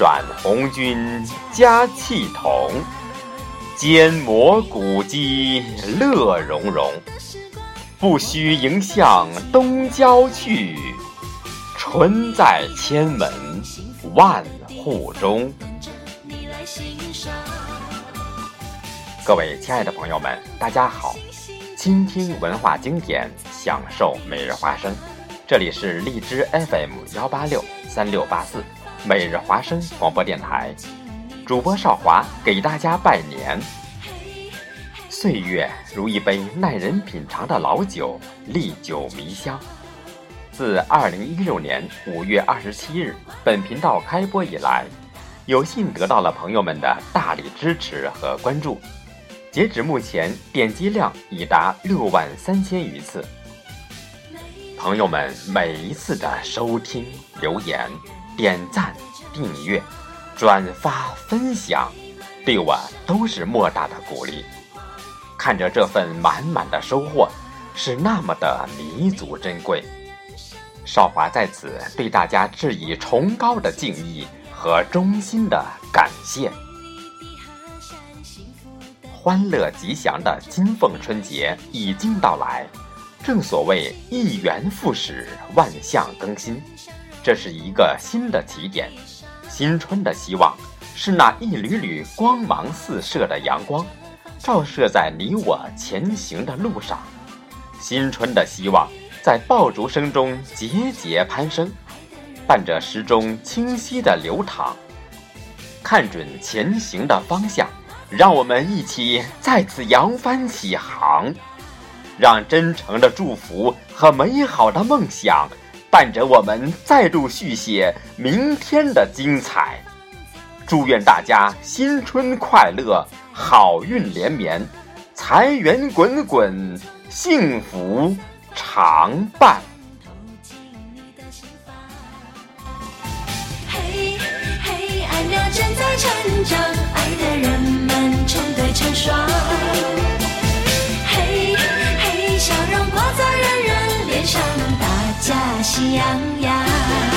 转红军加气筒，坚磨古迹乐融融。不须迎向东郊去，春在千门万户中。各位亲爱的朋友们，大家好！倾听文化经典，享受每日花生。这里是荔枝 FM 幺八六三六八四，每日华声广播电台，主播少华给大家拜年。岁月如一杯耐人品尝的老酒，历久弥香。自二零一六年五月二十七日本频道开播以来，有幸得到了朋友们的大力支持和关注。截止目前，点击量已达六万三千余次。朋友们每一次的收听、留言、点赞、订阅、转发、分享，对我都是莫大的鼓励。看着这份满满的收获，是那么的弥足珍贵。少华在此对大家致以崇高的敬意和衷心的感谢。欢乐吉祥的金凤春节已经到来。正所谓一元复始，万象更新，这是一个新的起点。新春的希望是那一缕缕光芒四射的阳光，照射在你我前行的路上。新春的希望在爆竹声中节节攀升，伴着时钟清晰的流淌。看准前行的方向，让我们一起再次扬帆起航。让真诚的祝福和美好的梦想伴着我们再度续写明天的精彩。祝愿大家新春快乐，好运连绵，财源滚滚，幸福常伴。嘿，嘿，爱鸟正在成长，爱的人们成对成双。喜洋洋。